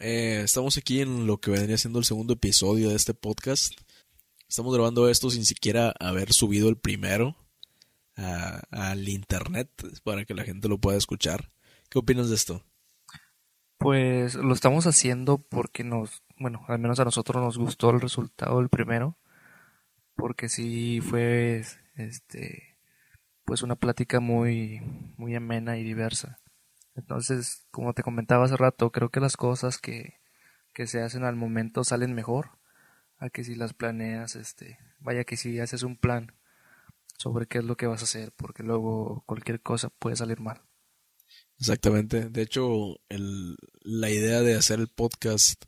eh, estamos aquí en lo que vendría siendo el segundo episodio de este podcast. Estamos grabando esto sin siquiera haber subido el primero al internet para que la gente lo pueda escuchar. ¿Qué opinas de esto? Pues lo estamos haciendo porque nos, bueno, al menos a nosotros nos gustó el resultado del primero, porque sí fue, este, pues una plática muy, muy amena y diversa. Entonces, como te comentaba hace rato, creo que las cosas que, que se hacen al momento salen mejor a que si las planeas, este, vaya que si haces un plan sobre qué es lo que vas a hacer, porque luego cualquier cosa puede salir mal. Exactamente. De hecho, el, la idea de hacer el podcast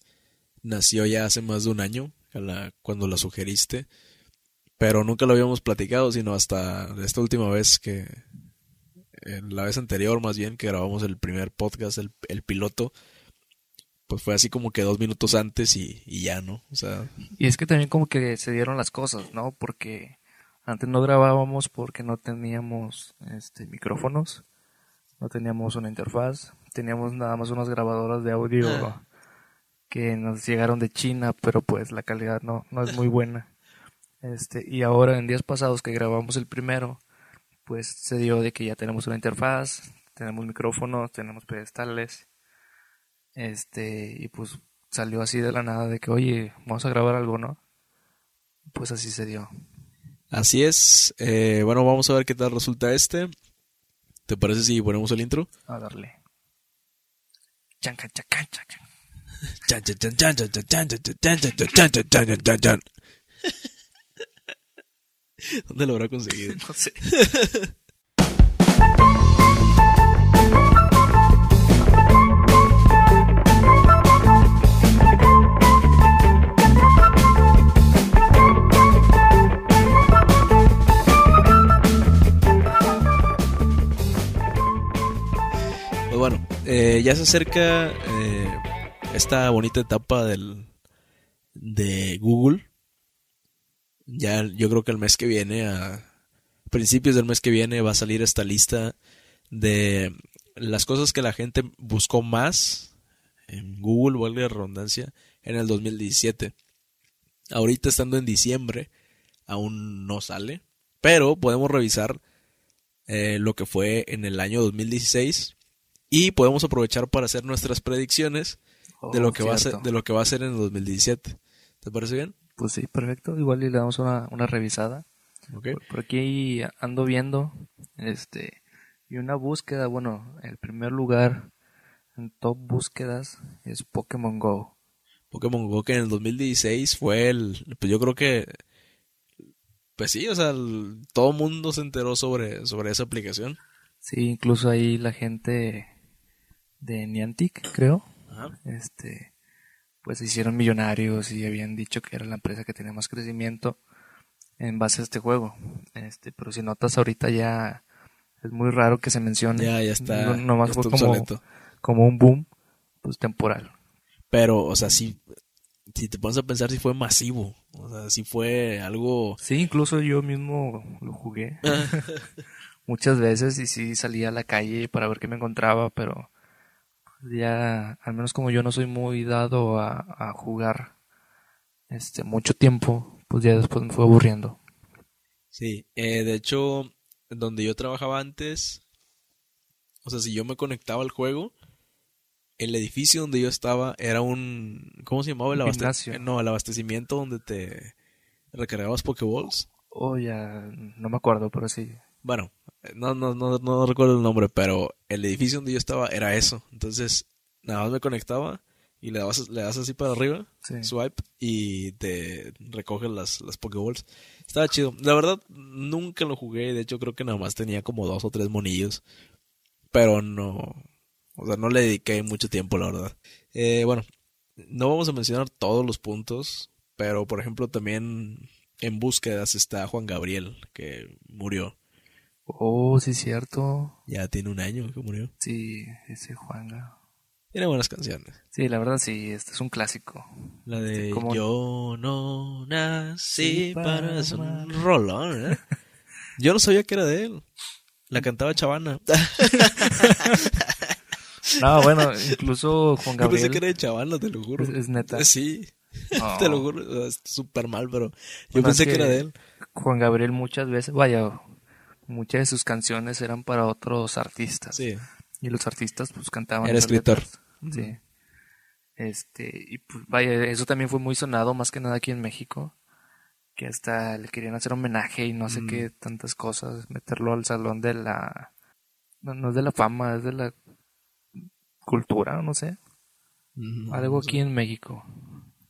nació ya hace más de un año, cuando la sugeriste, pero nunca lo habíamos platicado, sino hasta esta última vez que, en la vez anterior más bien, que grabamos el primer podcast, el, el piloto, pues fue así como que dos minutos antes y, y ya, ¿no? O sea... Y es que también como que se dieron las cosas, ¿no? Porque antes no grabábamos porque no teníamos este micrófonos, no teníamos una interfaz, teníamos nada más unas grabadoras de audio ah. que nos llegaron de China, pero pues la calidad no, no es muy buena. Este, y ahora en días pasados que grabamos el primero, pues se dio de que ya tenemos una interfaz, tenemos micrófonos, tenemos pedestales, este, y pues salió así de la nada de que, oye, vamos a grabar algo, ¿no? Pues así se dio. Así es. Eh, bueno, vamos a ver qué tal resulta este. ¿Te parece si ponemos el intro? A darle. ¿Dónde lo habrá conseguido? No sé. Eh, ya se acerca eh, esta bonita etapa del, de Google. Ya yo creo que el mes que viene, a principios del mes que viene, va a salir esta lista de las cosas que la gente buscó más en Google, vuelve la redundancia, en el 2017. Ahorita estando en diciembre, aún no sale, pero podemos revisar eh, lo que fue en el año 2016 y podemos aprovechar para hacer nuestras predicciones de lo oh, que va a ser de lo que va a ser en el 2017. ¿Te parece bien? Pues sí, perfecto. Igual le damos una, una revisada. Por, aquí ando viendo este y una búsqueda, bueno, el primer lugar en top búsquedas es Pokémon Go. Pokémon Go que en el 2016 fue el pues yo creo que pues sí, o sea, todo mundo se enteró sobre sobre esa aplicación. Sí, incluso ahí la gente de Niantic, creo. Este, pues se hicieron millonarios y habían dicho que era la empresa que tenía más crecimiento en base a este juego. Este, pero si notas ahorita ya es muy raro que se mencione. Ya, ya está. No, fue como, como, un boom, pues temporal. Pero, o sea, si, si te pones a pensar si fue masivo, o sea, si fue algo... Sí, incluso yo mismo lo jugué muchas veces y sí salía a la calle para ver qué me encontraba, pero ya, al menos como yo no soy muy dado a, jugar este mucho tiempo, pues ya después me fue aburriendo. Sí, eh, de hecho, donde yo trabajaba antes, o sea, si yo me conectaba al juego, el edificio donde yo estaba era un, ¿cómo se llamaba? El abastecimiento. No, el abastecimiento donde te recargabas Pokéballs. Oh, ya, no me acuerdo, pero sí. Bueno, no, no, no, no recuerdo el nombre, pero el edificio donde yo estaba era eso. Entonces, nada más me conectaba y le das, le das así para arriba, swipe, y te recoge las, las Pokéballs. Estaba chido. La verdad, nunca lo jugué. De hecho, creo que nada más tenía como dos o tres monillos. Pero no. O sea, no le dediqué mucho tiempo, la verdad. Eh, bueno, no vamos a mencionar todos los puntos. Pero, por ejemplo, también en búsquedas está Juan Gabriel, que murió. Oh, sí, cierto. Ya tiene un año que murió. Sí, ese Juanga. Tiene buenas canciones. Sí, la verdad sí, este es un clásico. La de Yo no nací para... Es un rolón, ¿eh? Yo no sabía que era de él. La cantaba Chavana. No, bueno, incluso Juan Yo pensé Gabriel que era de Chavana, te lo juro. es, es neta. Sí, No. te lo juro. Es súper mal, pero yo Bueno, pensé es que... que- era de él. Juan Gabriel muchas veces, vaya, muchas de sus canciones eran para otros artistas. Sí. Y los artistas pues cantaban. Era escritor. letras. Sí. Este, y pues vaya, eso también fue muy sonado más que nada aquí en México. Que hasta le querían hacer homenaje y no sé Mm. qué tantas cosas, meterlo al salón de la no, no es de la fama, es de la cultura, no sé. Algo aquí en México.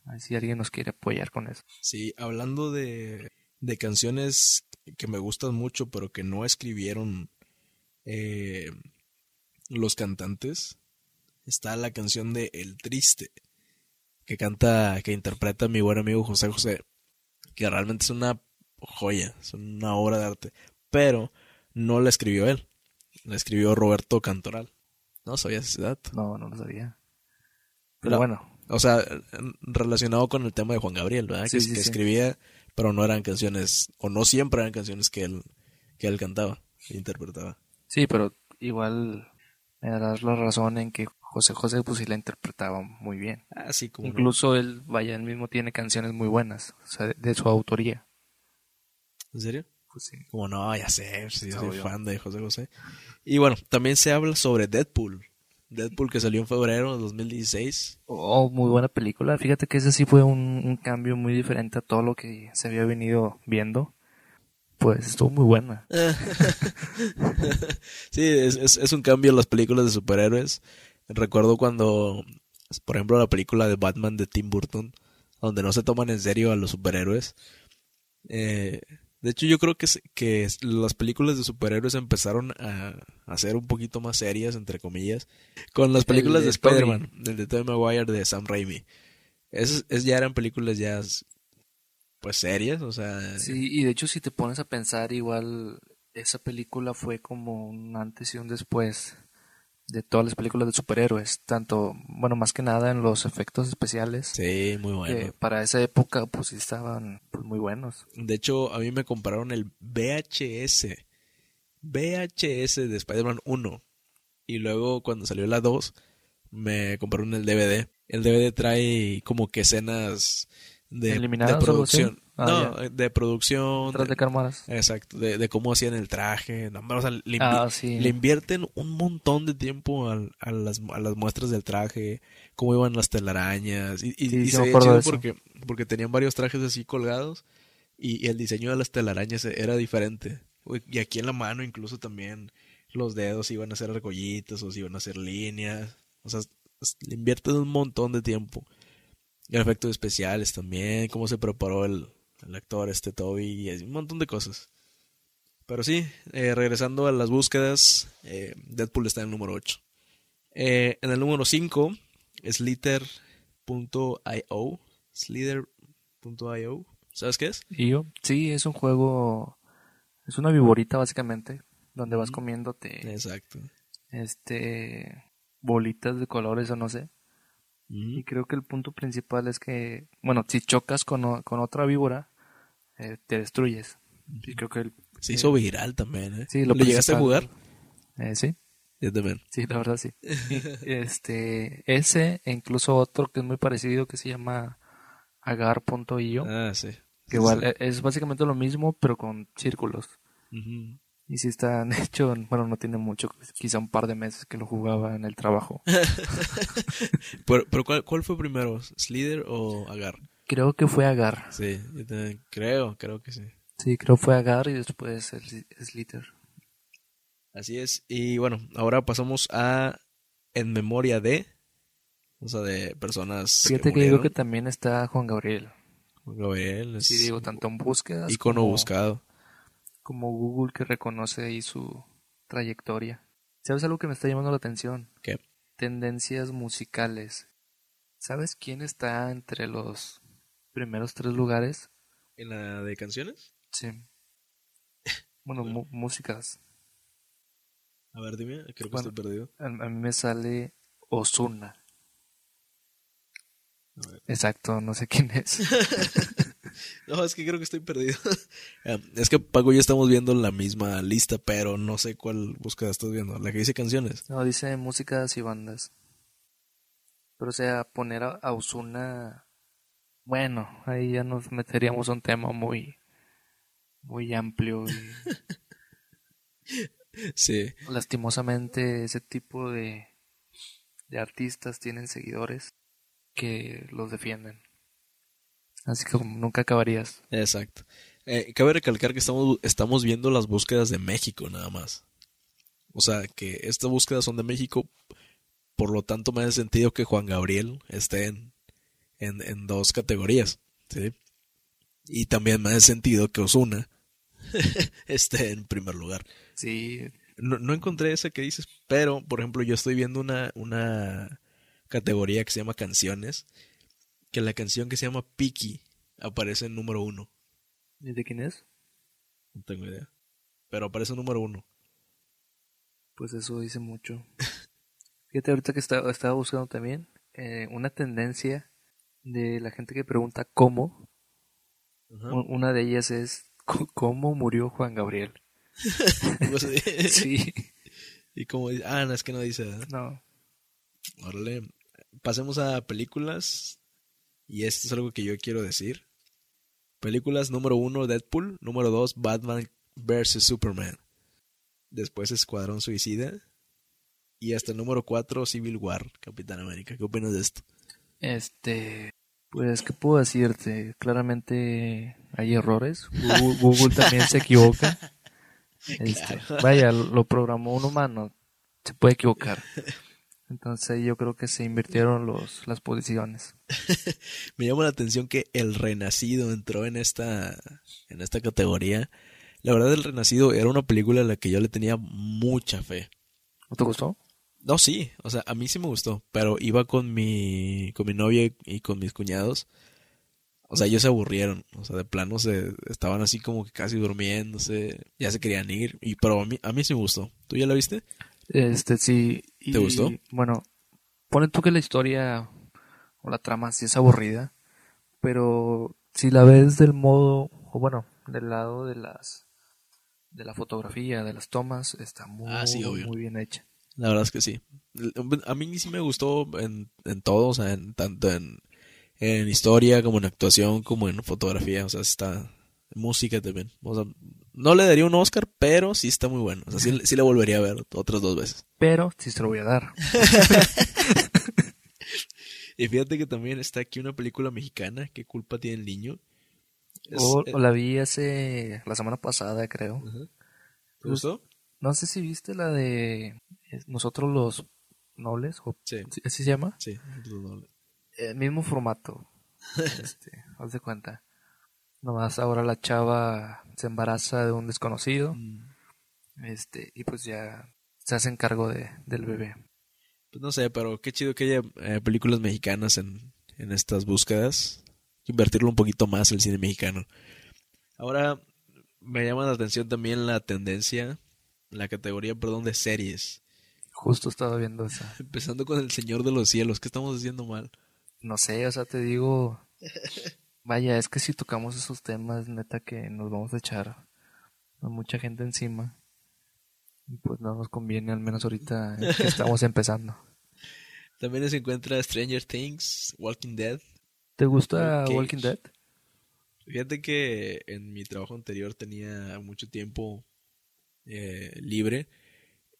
A ver si alguien nos quiere apoyar con eso. Sí, hablando de, de canciones que me gustan mucho, pero que no escribieron eh, los cantantes, está la canción de El Triste, que canta, que interpreta mi buen amigo José José, que realmente es una joya, es una obra de arte, pero no la escribió él, la escribió Roberto Cantoral. No sabías ese dato. No, no lo sabía. Pero No. bueno, O sea, relacionado con el tema de Juan Gabriel, ¿verdad? Sí, que, sí, que sí. escribía, pero no eran canciones, o no siempre eran canciones que él, que él cantaba, e interpretaba. sí, pero igual me das la razón en que José José pues sí la interpretaba muy bien. Así como. no. Incluso él, vaya, él mismo tiene canciones muy buenas, o sea, de, de su autoría. ¿En serio? Pues sí. Como no, ya sé, sí, yo soy fan de José José. Y bueno, también se habla sobre Deadpool. Deadpool que salió en febrero de 2016. Oh, muy buena película. Fíjate que ese sí fue un, un cambio muy diferente a todo lo que se había venido viendo. Pues estuvo muy buena. sí, es, es, es un cambio en las películas de superhéroes. Recuerdo cuando, por ejemplo, la película de Batman de Tim Burton, donde no se toman en serio a los superhéroes. Eh, de hecho, yo creo que, que las películas de superhéroes empezaron a, a ser un poquito más serias, entre comillas, con las películas de de. Spider-Man, el de Tobey Maguire de Sam Raimi. Es, es ya eran películas ya, pues serias, o sea, Sí, y de hecho si te pones a pensar igual esa película fue como un antes y un después de todas las películas de superhéroes, tanto, bueno, más que nada en los efectos especiales, sí, muy bueno. que para esa época pues sí estaban pues, muy buenos. De hecho, a mí me compraron el VHS. VHS de Spider-Man 1. Y luego cuando salió la 2, me compraron el DVD. El DVD trae como que escenas de, ¿Eliminadas de producción. Ah, no, de producción. De cámaras. Exacto, de, de cómo hacían el traje. No, o sea, le, invi- Ah, sí. le invierten un montón de tiempo al- a, las, a las muestras del traje, cómo iban las telarañas. Y, y, Sí, y sí se chido porque, porque tenían varios trajes así colgados y, y el diseño de las telarañas era diferente. Y aquí en la mano incluso también los dedos iban a ser argollitas o iban a hacer líneas. O sea, le invierten un montón de tiempo. Y efectos especiales también, cómo se preparó el, el actor este Toby, y un montón de cosas. Pero sí, eh, regresando a las búsquedas, eh, Deadpool está en el número 8. Eh, en el número 5, Slither.io. Slither.io. ¿Sabes qué es? ¿Y yo? Sí, es un juego, es una viborita básicamente, donde vas comiéndote, Exacto. este, bolitas de colores o no sé. Y creo que el punto principal es que, bueno, si chocas con, con otra víbora, eh, te destruyes. Y creo que el, Se hizo viral también, ¿eh? Sí, lo ¿Le llegaste a jugar? eh, sí, Yo también. sí, la verdad sí. Este, ese e incluso otro que es muy parecido que se llama agar.io, Ah, sí. que igual e- es básicamente lo mismo pero con círculos. Y si están hecho, bueno, no tiene mucho, quizá un par de meses que lo jugaba en el trabajo. Pero, pero ¿cuál, ¿cuál fue primero? ¿Slither o Agar? Creo que fue Agar. Sí, yo también creo, creo que sí. Sí, creo que fue Agar y después el Slither. Así es. Y bueno, ahora pasamos a En Memoria de. O sea, de personas. Fíjate que digo que también está Juan Gabriel. Gabriel es Sí, digo, tanto en búsquedas icono como, buscado. como Google que reconoce ahí su trayectoria. ¿Sabes algo que me está llamando la atención? ¿Qué? Tendencias musicales. ¿Sabes quién está entre los primeros tres lugares? ¿En la de canciones? Sí. Bueno, músicas. A ver, dime, creo que Bueno. estoy perdido. A, mí me sale Ozuna. A ver. Exacto, no sé quién es. no, es que creo que estoy perdido. Eh, es que Paco y yo estamos viendo la misma lista, pero no sé cuál búsqueda estás viendo. La que dice canciones. No, dice músicas y bandas. Pero o sea, poner a Osuna... Bueno, ahí ya nos meteríamos a un tema muy... Muy amplio y... sí. Lastimosamente ese tipo de... De artistas tienen seguidores que los defienden. Así que como nunca acabarías. Exacto. Eh, cabe recalcar que estamos, estamos viendo las búsquedas de México nada más. O sea, que estas búsquedas son de México. Por lo tanto, me hace sentido que Juan Gabriel esté en, en, dos categorías. ¿sí? Y también me hace sentido que Osuna esté en primer lugar. Sí. No, no encontré esa que dices, pero, por ejemplo, yo estoy viendo una, una categoría que se llama canciones, que la canción que se llama Piki aparece en número uno. ¿Y de quién es? No tengo idea. Pero aparece en número uno. Pues eso dice mucho. Fíjate ahorita que estaba, estaba buscando también eh, una tendencia de la gente que pregunta cómo. Una de ellas es ¿cómo murió Juan Gabriel? sí. Y como dice, ah, no, es que no dice. No. Órale pasemos a películas. Y esto es algo que yo quiero decir. Películas número uno, Deadpool. Número dos, Batman vs. Superman. Después Escuadrón Suicida. Y hasta el número cuatro, Civil War, Capitán América. ¿Qué opinas de esto? Este, pues, ¿qué puedo decirte? Claramente hay errores. Google, también se equivoca. Este, vaya, lo programó un humano. Se puede equivocar. Entonces yo creo que se invirtieron los, las posiciones. Me llama la atención que El Renacido entró en esta, en esta categoría. La verdad, El Renacido era una película a la que yo le tenía mucha fe. ¿No te gustó? No, sí, o sea, a mí sí me gustó, pero iba con mi, con mi novia y con mis cuñados. O sea, ellos se aburrieron, o sea, de plano se estaban así como que casi durmiéndose, ya se querían ir, y pero a mí, a mí sí me gustó. ¿Tú ya la viste? Este, sí. ¿Te gustó? Bueno, pone tú que la historia o la trama sí es aburrida, pero si la ves del modo, o bueno, del lado de las de la fotografía, de las tomas, está muy, ah, muy bien hecha. La verdad es que sí. A mí sí me gustó en, en todo, o sea, en, tanto en, en historia como en actuación como en fotografía, o sea, está música también. O sea, no le daría un Oscar, pero sí está muy bueno. O sea, sí, sí le volvería a ver otras dos veces. Pero sí se lo voy a dar. y fíjate que también está aquí una película mexicana, ¿Qué culpa tiene el niño? o, la vi hace la semana pasada, creo. ¿Te gustó? No sé si viste la de Nosotros los Nobles. sí. ¿Así se llama? Sí, los Nobles. El mismo formato. este, haz de cuenta. Nomás ahora la chava se embaraza de un desconocido. Mm. Este, y pues ya se hacen cargo de, del bebé. Pues no sé, pero qué chido que haya eh, películas mexicanas en, en estas búsquedas. Invertirlo un poquito más el cine mexicano. Ahora me llama la atención también la tendencia, la categoría, perdón, de series. Justo estaba viendo esa. Empezando con El Señor de los Cielos, ¿qué estamos haciendo mal? No sé, o sea, te digo, Vaya, es que si tocamos esos temas, neta que nos vamos a echar a mucha gente encima. Y pues no nos conviene, al menos ahorita que estamos empezando. También se encuentra Stranger Things, Walking Dead. ¿Te gusta Walking Dead? Fíjate que en mi trabajo anterior tenía mucho tiempo eh, libre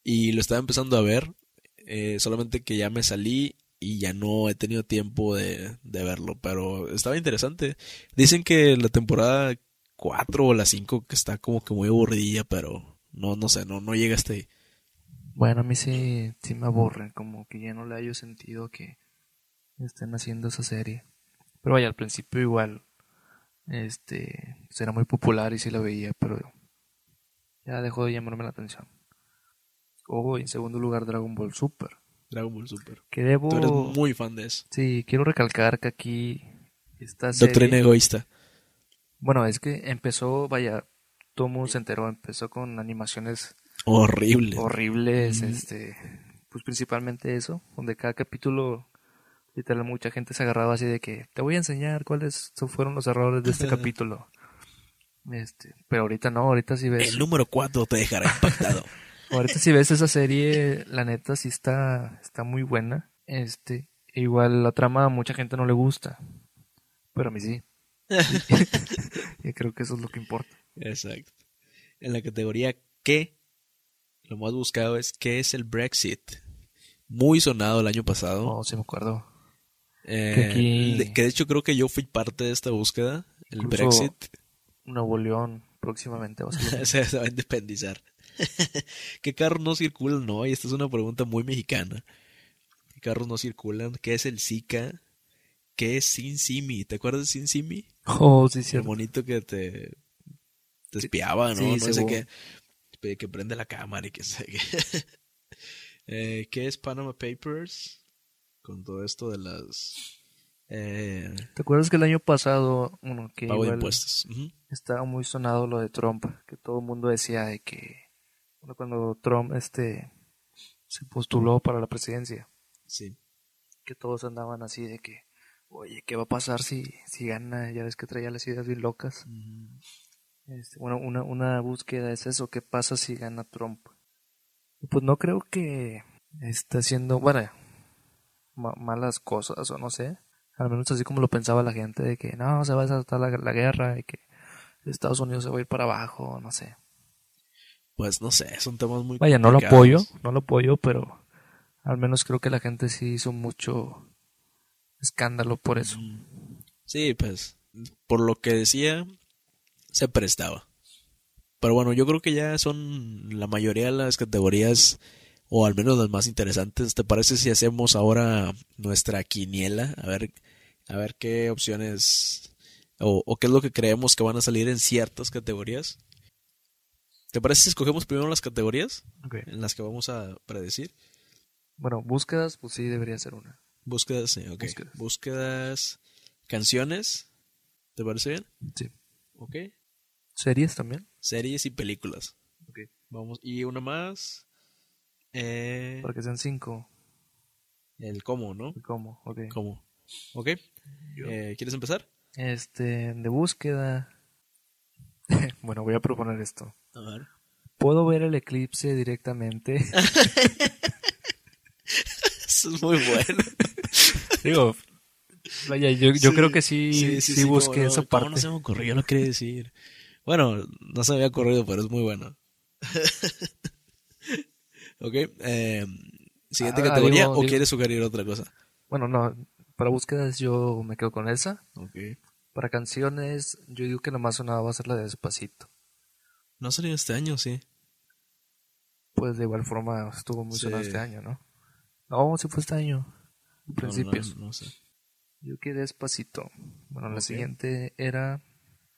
y lo estaba empezando a ver, eh, solamente que ya me salí y ya no he tenido tiempo de, verlo, pero estaba interesante. Dicen que la temporada 4 o la 5 que está como que muy aburridilla, pero no, no sé, no, no llega hasta ahí. Bueno, a mí sí, sí me aburre, como que ya no le hallo sentido que estén haciendo esa serie. Pero vaya, al principio igual, este, era muy popular y sí la veía, pero ya dejó de llamarme la atención. O en segundo lugar Dragon Ball Super. Dragon Ball Super. Que debo... Tú eres muy fan de eso. Sí, quiero recalcar que aquí esta Doctrina egoísta. Bueno, es que empezó, vaya, todo mundo se enteró, empezó con animaciones horribles. Horribles, este, pues principalmente eso, donde cada capítulo Literal, mucha gente se agarraba así de que te voy a enseñar cuáles fueron los errores de este capítulo. Este, pero ahorita no, ahorita si ves. El número 4 te dejará impactado. ahorita si ves esa serie, la neta sí está, está muy buena. Este, igual la trama a mucha gente no le gusta. Pero a mí sí. y creo que eso es lo que importa. Exacto. En la categoría ¿qué? Lo más buscado es ¿qué es el Brexit? Muy sonado el año pasado. Oh, sí me acuerdo. Eh, que, de hecho creo que yo fui parte de esta búsqueda, el Brexit. Nuevo León próximamente va a se, va a independizar. ¿Qué carros no circulan hoy? Esta es una pregunta muy mexicana. ¿Qué carros no circulan? ¿Qué es el Zika? ¿Qué es Sin Simi? ¿Te acuerdas de Sin Simi? Oh, sí, sí. El bonito que te, te espiaba, ¿no? no sé qué. Que prende la cámara y que sé qué. eh, ¿Qué es Panama Papers? Con todo esto de las eh, ¿Te acuerdas que el año pasado, bueno, que pago de impuestos. estaba muy sonado lo de Trump, que todo el mundo decía de que cuando Trump este se postuló para la presidencia, sí, que todos andaban así de que, oye, ¿qué va a pasar si si gana? Ya ves que traía las ideas bien locas. este, bueno, una una búsqueda es eso, ¿qué pasa si gana Trump? Pues no creo que esté haciendo, bueno, malas cosas o no sé al menos así como lo pensaba la gente, de que no, se va a desatar la, guerra, y que Estados Unidos se va a ir para abajo, no sé. Pues no sé, son temas muy Vaya, no lo apoyo, no lo apoyo, pero al menos creo que la gente sí hizo mucho escándalo por eso. Sí, pues por lo que decía, se prestaba. Pero bueno, yo creo que ya son la mayoría de las categorías o al menos las más interesantes. ¿Te parece si hacemos ahora nuestra quiniela? A ver, a ver qué opciones o, qué es lo que creemos que van a salir en ciertas categorías. ¿Te parece si escogemos primero las categorías en las que vamos a predecir? Bueno, búsquedas, pues sí, debería ser una. Búsquedas, sí, ok. Búsquedas. canciones. ¿Te parece bien? Sí. Ok. ¿Series también? Series y películas. Ok. Vamos, y una más. Eh, Para que sean cinco. El cómo, ¿no? El cómo, ok. ¿Cómo? Ok. Eh, ¿Quieres empezar? Este, de búsqueda. bueno, voy a proponer esto. A ver. ¿Puedo ver el eclipse directamente? Eso es muy bueno. Digo, vaya, yo, yo creo que sí, sí, busqué esa parte. no se me ocurrió? lo quería decir. Bueno, no se me había ocurrido, pero es muy bueno. Ok. Eh, Siguiente ah, categoría o quieres sugerir otra cosa? Bueno, no. Para búsquedas yo me quedo con esa. Ok. Para canciones, yo digo que la más sonada va a ser la de Despacito. ¿No salió este año, sí? Pues de igual forma estuvo muy sonada este año, ¿no? No, sí fue este año. principios. No, sé. Yo quedé Despacito. Bueno, la siguiente era...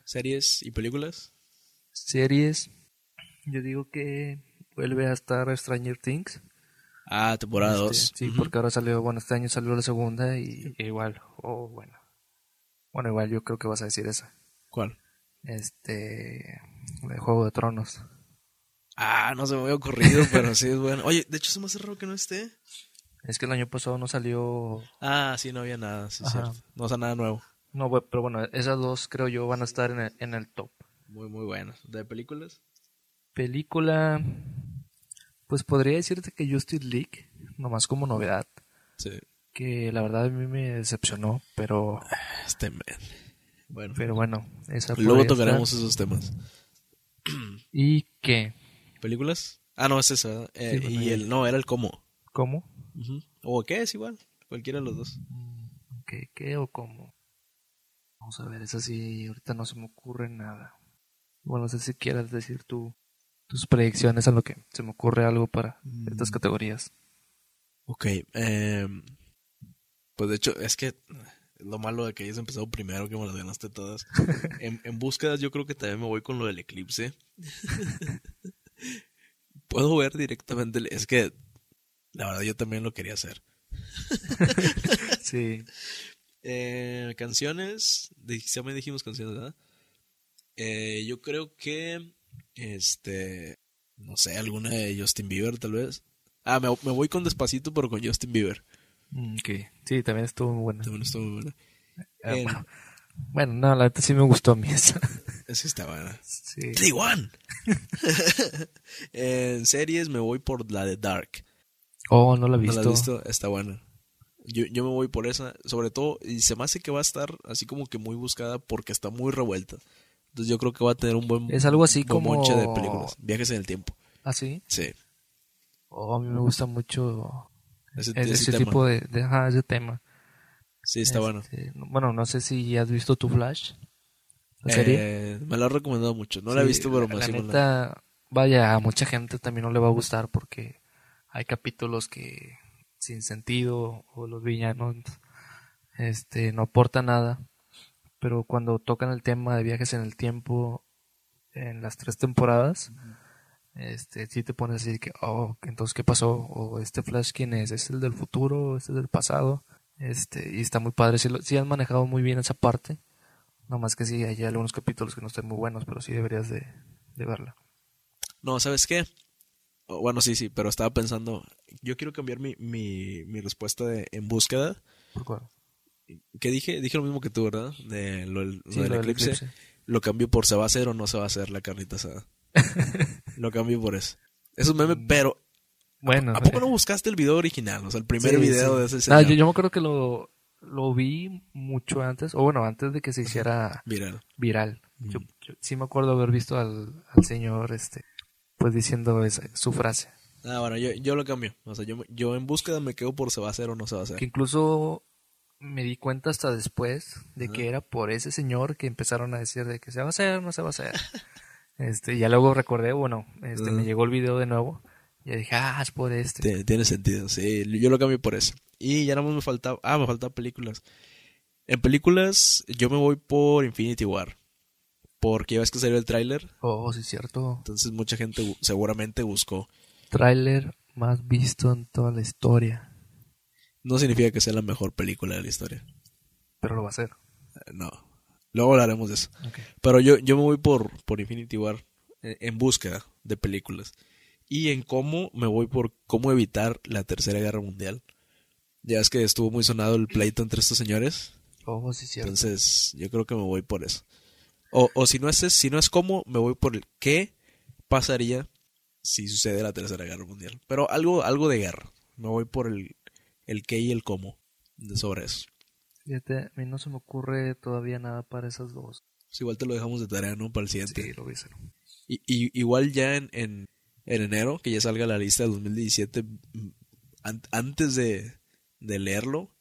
¿Series y películas? Series. Yo digo que vuelve a estar Stranger Things. Ah, temporada 2. Este, sí, porque ahora salió, bueno, este año salió la segunda y igual, oh, bueno. Bueno, igual yo creo que vas a decir esa. ¿Cuál? Este, el Juego de Tronos. Ah, no se me había ocurrido, pero sí es bueno. Oye, de hecho es más raro que no esté. Es que el año pasado no salió... Ah, sí, no había nada, sí, cierto. No o nada nuevo. No, pero bueno, esas dos creo yo van a estar en el, en el top. Muy, muy buenas. ¿De películas? Película, pues podría decirte que Justice League, nomás como novedad. Sí. Que la verdad a mí me decepcionó, pero... Este Bueno. Pero bueno, esa Luego tocaremos esos temas. ¿Y qué? ¿Películas? Ah, no, es esa. Eh, y el, no, era el cómo. ¿Cómo? O qué es igual. Cualquiera de los dos. ¿Qué, qué o cómo? Vamos a ver, es así. Ahorita no se me ocurre nada. Bueno, no sé si quieras decir tú tus predicciones a lo que se me ocurre algo para estas mm. categorías. Ok, eh, pues de hecho es que lo malo de que hayas empezado primero que me las ganaste todas. en, en búsquedas yo creo que también me voy con lo del eclipse. Puedo ver directamente, es que la verdad yo también lo quería hacer. sí. Eh, canciones, ya me dijimos canciones, ¿verdad? Eh, yo creo que este, no sé, alguna de Justin Bieber tal vez. Ah, me, voy con Despacito, pero con Justin Bieber. Mm, ok. Sí, también estuvo muy buena. También estuvo muy buena. Ah, En- bueno. Bueno, no, la neta sí me gustó a mí esa. Esa está buena. Sí. En series me voy por la de Dark. Oh, no la he ¿No visto. la has visto? Está buena. Yo, yo me voy por esa, sobre todo, y se me hace que va a estar así como que muy buscada porque está muy revuelta. Entonces yo creo que va a tener un buen, Es algo así como- de películas. Viajes en el tiempo. ¿Ah, sí? Sí. Oh, a mí me gusta mucho Ese, ese, ese tipo de, de ajá, ese tema. Sí, está bueno. Este, Bueno, no sé si has visto tu Flash. ¿La serie? Eh, me lo ha recomendado mucho. No la he Sí, visto, pero la, la sí la- neta, vaya, a mucha gente también no le va a gustar porque hay capítulos que sin sentido o los villanos este no aportan nada, pero cuando tocan el tema de viajes en el tiempo en las tres temporadas, este sí te pones así que, oh, entonces qué pasó o este Flash quién es, es el del futuro, es del pasado, este y está muy padre, sí, lo- sí han manejado muy bien esa parte. No más que sí, hay algunos capítulos que no están muy buenos, pero sí deberías de, de verla. No, ¿sabes qué? Oh, Bueno, sí, sí, pero estaba pensando, yo quiero cambiar mi, mi, mi respuesta de en búsqueda. ¿Por cuál? ¿Qué dije? Dije lo mismo que tú, ¿verdad? De lo, del- lo Sí, del lo del eclipse. eclipse. Lo cambio por se va a hacer o no se va a hacer la carnita asada. lo cambio por eso. Es un meme, pero Bueno, ¿a poco no buscaste el video original? O sea, el primer Sí, video sí. de ese señor. yo, yo me acuerdo que lo, lo vi mucho antes, o bueno, antes de que se hiciera Viral. viral. Mm. Yo, yo sí me acuerdo haber visto al, al señor, este, pues diciendo esa, su frase. Ah, bueno, yo, yo lo cambio. O sea, yo, yo en búsqueda me quedo por se va a hacer o no se va a hacer. Que incluso me di cuenta hasta después de que era por ese señor que empezaron a decir de que se va a hacer, no se va a hacer. este, ya luego recordé, bueno, este, me llegó el video de nuevo. Y dije, ah, es por este. Tiene, sentido, sí. Yo lo cambio por eso. Y ya nada más me faltaba. Ah, me faltan películas. En películas, yo me voy por Infinity War. Porque ya ves que salió el tráiler. Oh, sí, cierto. Entonces mucha gente seguramente buscó. Tráiler más visto en toda la historia. No significa que sea la mejor película de la historia. Pero lo va a. Eh, No. Luego hablaremos de eso. Pero yo, yo me voy por, por Infinity War eh, en búsqueda de películas. Y en cómo me voy por cómo evitar la Tercera Guerra Mundial. Ya es que estuvo muy sonado el pleito entre estos señores. Oh, sí, es cierto. Entonces, yo creo que me voy por eso. O, o si no es si no es cómo, me voy por el qué pasaría si sucede la Tercera Guerra Mundial. Pero algo, algo de guerra. Me voy por el, el qué y el cómo sobre eso. Fíjate, a mí no se me ocurre todavía nada para esas dos. Pues igual te lo dejamos de tarea, ¿no? Para el siguiente. Sí, lo hacer. Y, y- igual ya en, en, en enero, que ya salga la lista del 2017, mm, an- antes de, de leerlo,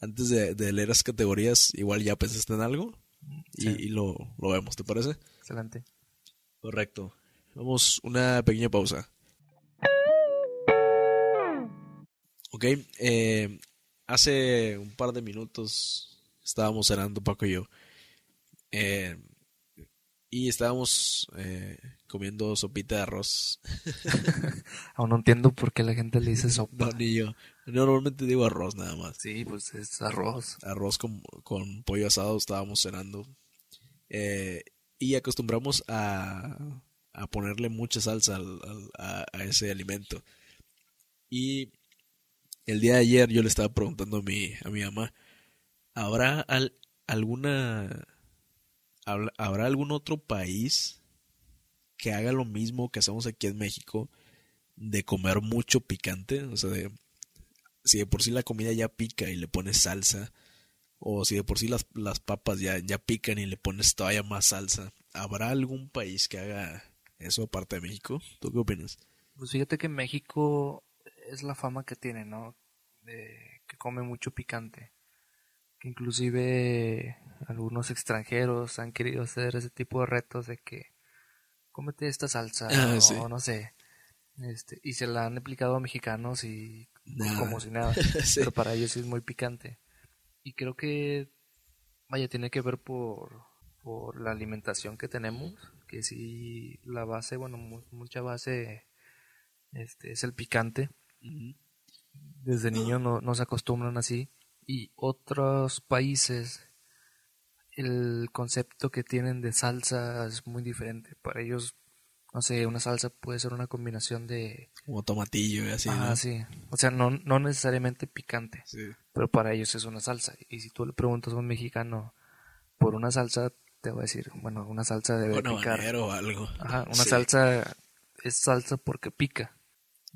antes de, de leer las categorías, igual ya pensaste en algo y, Sí. y lo, lo vemos, ¿te parece? Excelente. Correcto. Vamos una pequeña pausa. Ok, eh, hace un par de minutos estábamos cenando Paco y yo. Eh, y estábamos eh, comiendo sopita de arroz. Aún no entiendo por qué la gente le dice sopa. No, ni yo. Normalmente digo arroz nada más. Sí, pues es arroz. Arroz con, con pollo asado estábamos cenando. Eh, y acostumbramos a, a ponerle mucha salsa al- al- a, a ese alimento. Y el día de ayer yo le estaba preguntando a mi, a mi mamá, ¿habrá al- alguna... ¿Habrá algún otro país que haga lo mismo que hacemos aquí en México de comer mucho picante? O sea, de, si de por sí la comida ya pica y le pones salsa, o si de por sí las, las papas ya, ya pican y le pones todavía más salsa, ¿habrá algún país que haga eso aparte de México? ¿Tú qué opinas? Pues fíjate que México es la fama que tiene, ¿no? De que come mucho picante. Que inclusive algunos extranjeros han querido hacer ese tipo de retos de que cómete esta salsa Ah, o sí. no sé. Este, y se la han aplicado a mexicanos y Nada. como si nada. Sí. Pero para ellos sí es muy picante. Y creo que, vaya, tiene que ver por, por la alimentación que tenemos, que sí, la base, bueno, mu- mucha base este, es el picante. Desde niños no, no se acostumbran así. Y otros países, el concepto que tienen de salsa es muy diferente. Para ellos, no sé, una salsa puede ser una combinación de... Como tomatillo y así, ah, ¿no? sí. O sea, no, no necesariamente picante, Sí. pero para ellos es una salsa. Y si tú le preguntas a un mexicano por una salsa, te va a decir, bueno, una salsa debe picar. o algo. Ajá, una Sí. salsa es salsa porque pica.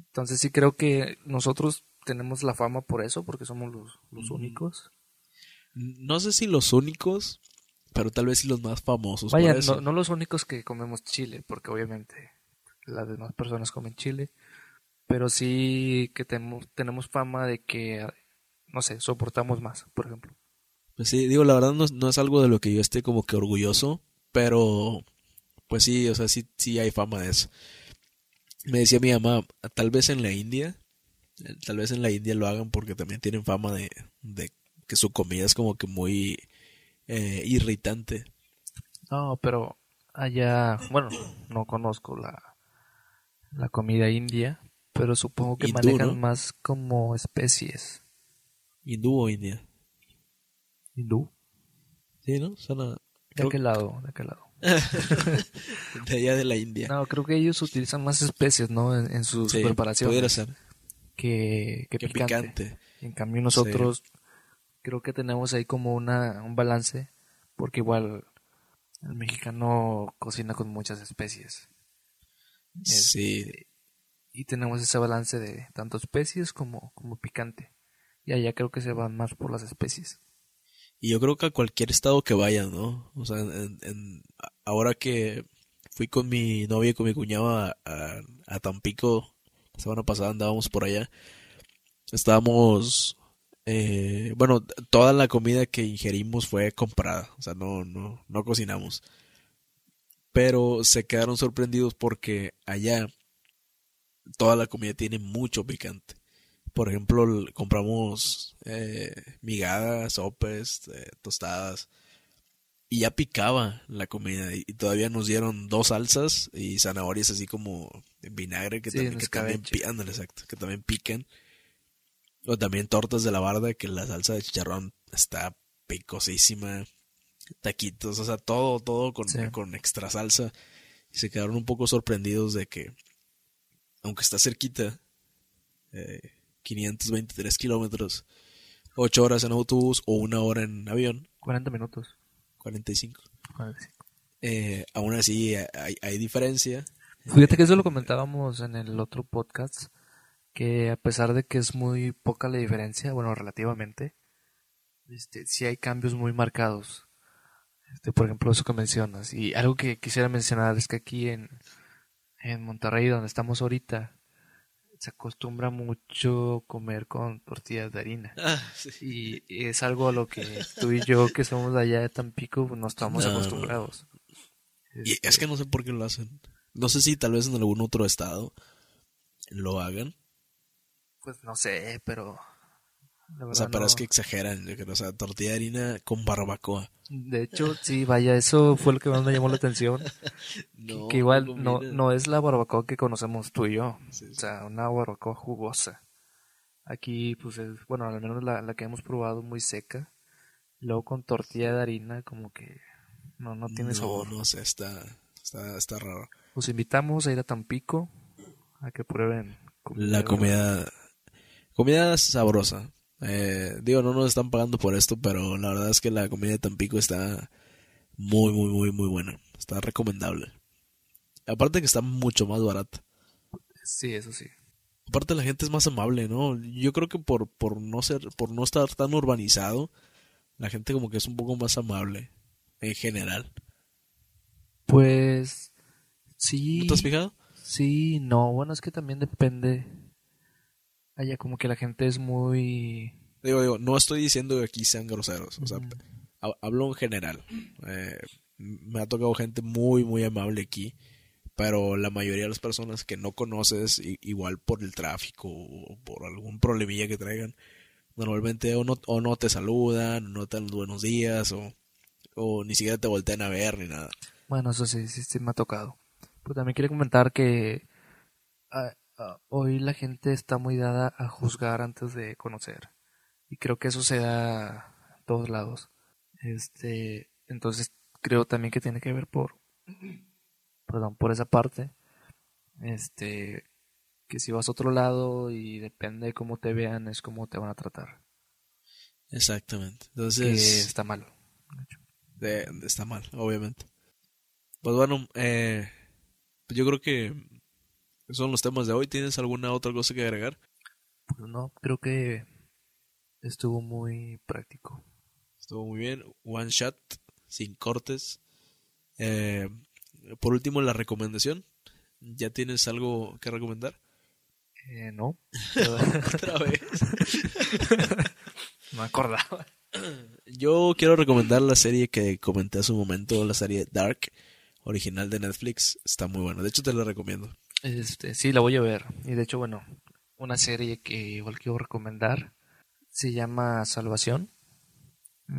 Entonces sí creo que nosotros tenemos la fama por eso, porque somos los, los únicos. No sé si los únicos, pero tal vez sí los más famosos. Vaya, por eso. no, no los únicos que comemos chile, porque obviamente las demás personas comen chile, pero sí que tenemos, tenemos fama de que, no sé, soportamos más, por ejemplo. Pues sí, digo, la verdad no, no es algo de lo que yo esté como que orgulloso, pero pues sí, o sea, sí, sí hay fama de eso. Me decía mi mamá, tal vez en la India, eh, tal vez en la India lo hagan porque también tienen fama de, de que su comida es como que muy eh, irritante. No, pero allá, bueno, no conozco la, la comida india, pero supongo que Hindú, manejan ¿no? más como especies. ¿Hindú o India? ¿Hindú? Sí, ¿no? Suena ¿De Creo- lado? ¿De qué lado? de allá de la India. No, creo que ellos utilizan más especies, ¿no? En, en sus Sí, preparaciones. pudiera ser. Que, que Que picante. picante. En cambio nosotros creo que tenemos ahí como una, un balance, porque igual el mexicano cocina con muchas especies. Sí, Y tenemos ese balance de tanto especies como, como picante. Y allá creo que se van más por las especies. Y yo creo que a cualquier estado que vaya, ¿no? O sea, ahora que fui con mi novia y con mi cuñado a, a- a Tampico, la semana pasada andábamos por allá, estábamos, eh, bueno, toda la comida que ingerimos fue comprada, o sea, no, no, no cocinamos. Pero se quedaron sorprendidos porque allá toda la comida tiene mucho picante. Por ejemplo, compramos eh, migadas, sopes, eh, tostadas. Y ya picaba la comida. Y, y todavía nos dieron dos salsas y zanahorias así como en vinagre que, Sí, también, que también escabeche. pi- ándale, exacto, que también pican. O también tortas de la barda, que la salsa de chicharrón está picosísima. Taquitos, o sea, todo, todo con, Sí. con extra salsa. Y se quedaron un poco sorprendidos de que, aunque está cerquita, eh, 523 kilómetros, 8 horas en autobús o una hora en avión, 40 minutos. 45. 45. Eh, aún así hay, hay diferencia. Fíjate que eso lo comentábamos en el otro podcast, que a pesar de que es muy poca la diferencia, bueno, relativamente, este, sí hay cambios muy marcados. Este, por ejemplo, eso que mencionas. Y algo que quisiera mencionar es que aquí en, en Monterrey, donde estamos ahorita, se acostumbra mucho comer con tortillas de harina. Ah, sí. Y es algo a lo que tú y yo, que somos de allá de Tampico, pues, no estamos No. acostumbrados. Y Este, es que no sé por qué lo hacen. No sé si tal vez en algún otro estado lo hagan. Pues no sé, pero... la O sea, verdad pero es no. que exageran. O sea, tortilla de harina con barbacoa. De hecho, sí, vaya, eso fue lo que más me llamó la atención. No, que igual no, no es la barbacoa que conocemos tú y yo. Sí, sí. O sea, una barbacoa jugosa. Aquí, pues, es, bueno, al menos la, la que hemos probado muy seca. Luego con tortilla de harina, como que no, no tiene sabor. No sé, está, está, está raro. Los invitamos a ir a Tampico a que prueben La comida, comida sabrosa. Eh, digo, no nos están pagando por esto, pero la verdad es que la comida de Tampico está muy, muy, muy, muy buena. Está recomendable. Aparte que está mucho más barata. Sí, eso sí. Aparte la gente es más amable, ¿no? Yo creo que por, por no ser, por no estar tan urbanizado, la gente como que es un poco más amable en general. Pues sí. ¿No te has fijado? Sí, no, bueno, es que también depende. Allá como que la gente es muy... Digo, digo, no estoy diciendo que aquí sean groseros, o sea, Ujú. ha- hablo en general. Eh, me ha tocado gente muy, muy amable aquí, pero la mayoría de las personas que no conoces, igual por el tráfico o por algún problemilla que traigan, normalmente o no, o no te saludan, no te dan buenos días, o, o ni siquiera te voltean a ver ni nada. Bueno, eso sí, sí, sí me ha tocado. Pero también quería comentar que ah, ah, hoy la gente está muy dada a juzgar antes de conocer. Y creo que eso se da en todos lados. Este, entonces creo también que tiene que ver por, perdón, por esa parte. Este, que si vas a otro lado y depende de cómo te vean, es como te van a tratar. Exactamente. Que Entonces, está mal. de- está mal, obviamente. Pues bueno, eh, yo creo que son los temas de hoy. ¿Tienes alguna otra cosa que agregar? Pues no, creo que estuvo muy práctico. Estuvo muy bien. One shot, sin cortes. Eh, por último, la recomendación. ¿Ya tienes algo que recomendar? Eh, no, Otra vez. no me acordaba. Yo quiero recomendar la serie que comenté hace un momento, la serie Dark, original de Netflix. Está muy buena. De hecho, te la recomiendo. Este, sí, la voy a ver. Y de hecho, bueno, una serie que igual quiero recomendar se llama Salvación.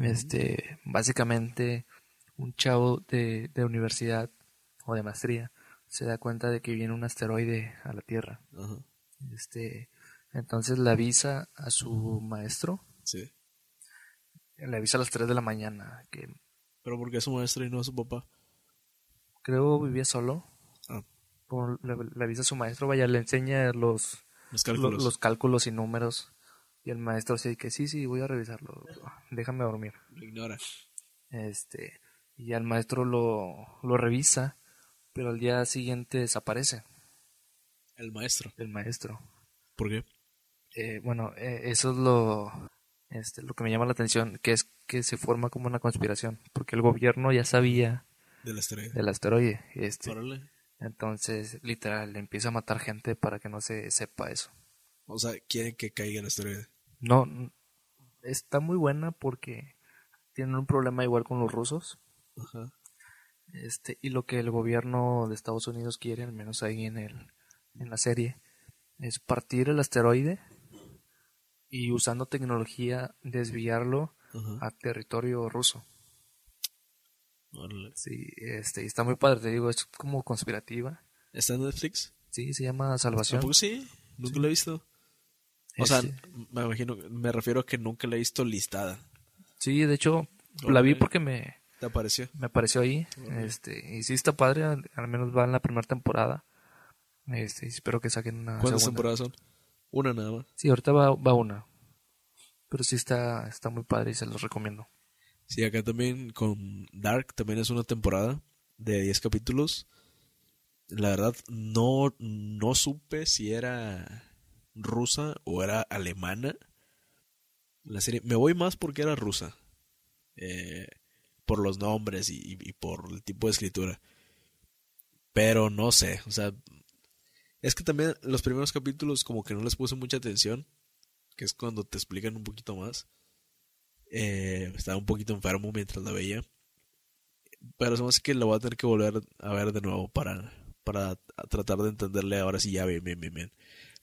Este, básicamente, un chavo de, de universidad o de maestría se da cuenta de que viene un asteroide a la Tierra. Ajá. Este, entonces le avisa a su maestro, Sí. le avisa a las 3 de la mañana, que Pero porque es su maestro y no su papá. creo vivía solo. Por- le, le avisa a su maestro, vaya, le enseña los, Los lo- cálculos. los cálculos y números. Y el maestro sí que sí, sí, voy a revisarlo. Déjame dormir. Lo ignora. Este, y al maestro lo, lo revisa, pero al día siguiente desaparece El maestro. el maestro. ¿Por qué? Eh, bueno, eh, eso es lo, este, lo que me llama la atención, que es que se forma como una conspiración, porque el gobierno ya sabía De la estrella. del asteroide. Este, Órale. Entonces, literal, empieza a matar gente para que no se sepa eso. O sea, quieren que caiga el asteroide. No, está muy buena porque tienen un problema igual con los rusos. Ajá. Este, y lo que el gobierno de Estados Unidos quiere, al menos ahí en el, en la serie, es partir el asteroide y usando tecnología desviarlo Ajá. a territorio ruso. Sí, este, y está muy padre, te digo, es como conspirativa. ¿Está en Netflix? Sí, se llama Salvación. ¿Tampoco sí? Nunca la he visto. O sea, Este, me imagino, me refiero a que nunca la he visto listada. sí, de hecho, la vi porque me, ¿Te apareció? me apareció ahí. Este, y sí está padre, al, al menos va en la primera temporada. Este, y espero que saquen una ¿Cuántas segunda. temporadas son? Una nada más. Sí, ahorita va, va una. Pero sí está, está muy padre y se los recomiendo. Sí, acá también con Dark también es una temporada de 10 capítulos. La verdad, no, no supe si era rusa o era alemana. La serie, me voy más porque era rusa. Eh, por los nombres y, y por el tipo de escritura. Pero no sé, o sea, es que también los primeros capítulos como que no les puse mucha atención, que es cuando te explican un poquito más. Eh, estaba un poquito enfermo mientras la veía. Pero me hace que la voy a tener que volver a ver de nuevo para, para tratar de entenderle ahora sí ya bien, bien, bien, bien.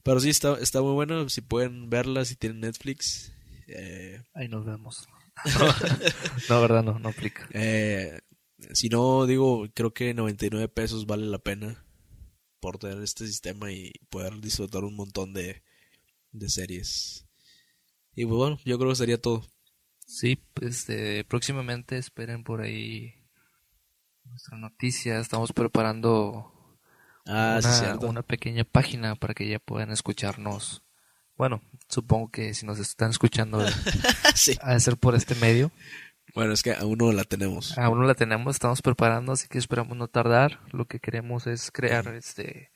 Pero sí, está, está muy bueno. Si pueden verla, si tienen Netflix. Eh, Ahí nos vemos. no, verdad, no, no aplica. eh, si no, digo, creo que 99 pesos vale la pena por tener este sistema y poder disfrutar un montón de, de series. Y pues bueno, yo creo que sería todo. Sí, este, próximamente esperen por ahí nuestra noticia. Estamos preparando Ah, una pequeña página para que ya puedan escucharnos. Bueno, supongo que si nos están escuchando sí. ha de ser por este medio. Bueno, es que aún no la tenemos. Aún no la tenemos, estamos preparando, así que esperamos no tardar. Lo que queremos es crear este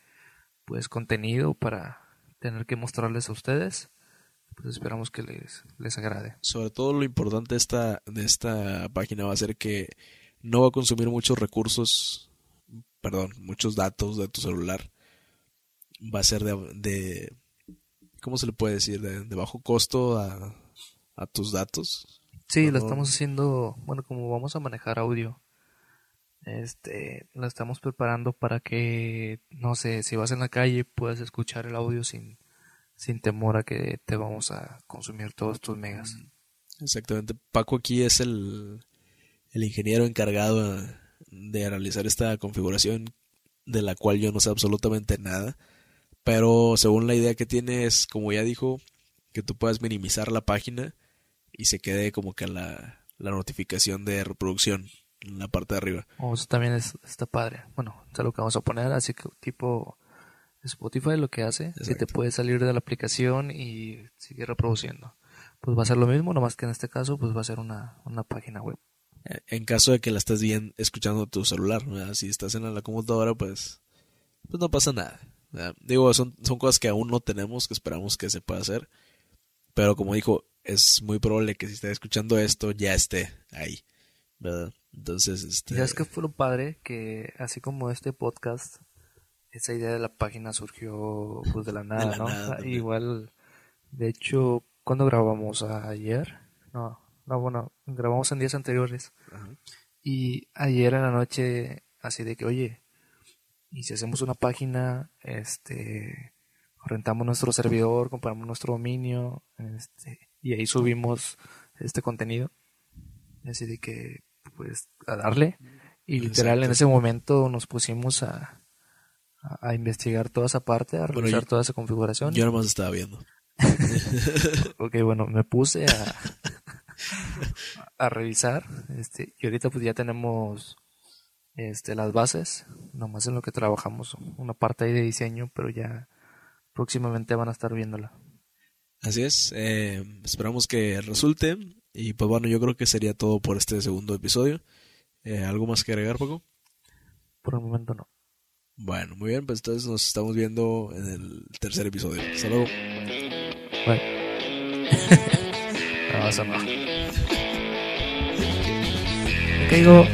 pues contenido para tener que mostrarles a ustedes. Pues esperamos que les, les agrade. Sobre todo lo importante de esta, de esta página va a ser que no va a consumir muchos recursos, perdón, muchos datos de tu celular. Va a ser de, de ¿cómo se le puede decir? De, de bajo costo a, a tus datos. Sí, lo estamos haciendo, bueno, como vamos a manejar audio, este, lo estamos preparando para que, no sé, si vas en la calle puedas escuchar el audio sin, sin temor a que te vamos a consumir todos tus megas. Exactamente. Paco aquí es el, el ingeniero encargado de realizar esta configuración de la cual yo no sé absolutamente nada. Pero según la idea que tiene es, como ya dijo, que tú puedas minimizar la página y se quede como que la, la notificación de reproducción en la parte de arriba. Oh, eso también es, está padre. Bueno, es lo que vamos a poner, así que tipo, Spotify lo que hace, si te Exacto. puede salir de la aplicación y sigue reproduciendo. Pues va a ser lo mismo, nomás que en este caso pues va a ser una, una página web. Eh, En caso de que la estés bien escuchando tu celular, ¿verdad? si estás en la computadora, pues, pues no pasa nada. ¿verdad? Digo, son, son cosas que aún no tenemos, que esperamos que se pueda hacer. Pero como dijo, es muy probable que si estás escuchando esto ya esté ahí. ¿verdad? Entonces, este... ¿Y sabes qué fue lo padre? Que así como este podcast, esa idea de la página surgió pues de la nada, la ¿no? nada. Igual, de hecho, ¿cuándo grabamos? ¿Ayer? No, no, bueno, grabamos en días anteriores. Ajá. Y ayer en la noche, así de que, oye, y si hacemos una página, este, rentamos nuestro servidor, compramos nuestro dominio, este, y ahí subimos este contenido. Así de que, pues, a darle. Y literal, en Exacto. ese momento nos pusimos a, a, investigar toda esa parte, a revisar toda esa configuración. Yo nomás estaba viendo. Ok, bueno, me puse a, a revisar, este, y ahorita pues ya tenemos este, las bases, nomás en lo que trabajamos, una parte ahí de diseño, pero ya próximamente van a estar viéndola. Así es, eh, esperamos que resulte. Y pues bueno, yo creo que sería todo por este segundo episodio. Eh, ¿Algo más que agregar, Paco? Por el momento no. Bueno, muy bien, pues entonces nos estamos viendo en el tercer episodio. Hasta luego. Bye. no, eso no. Caigo.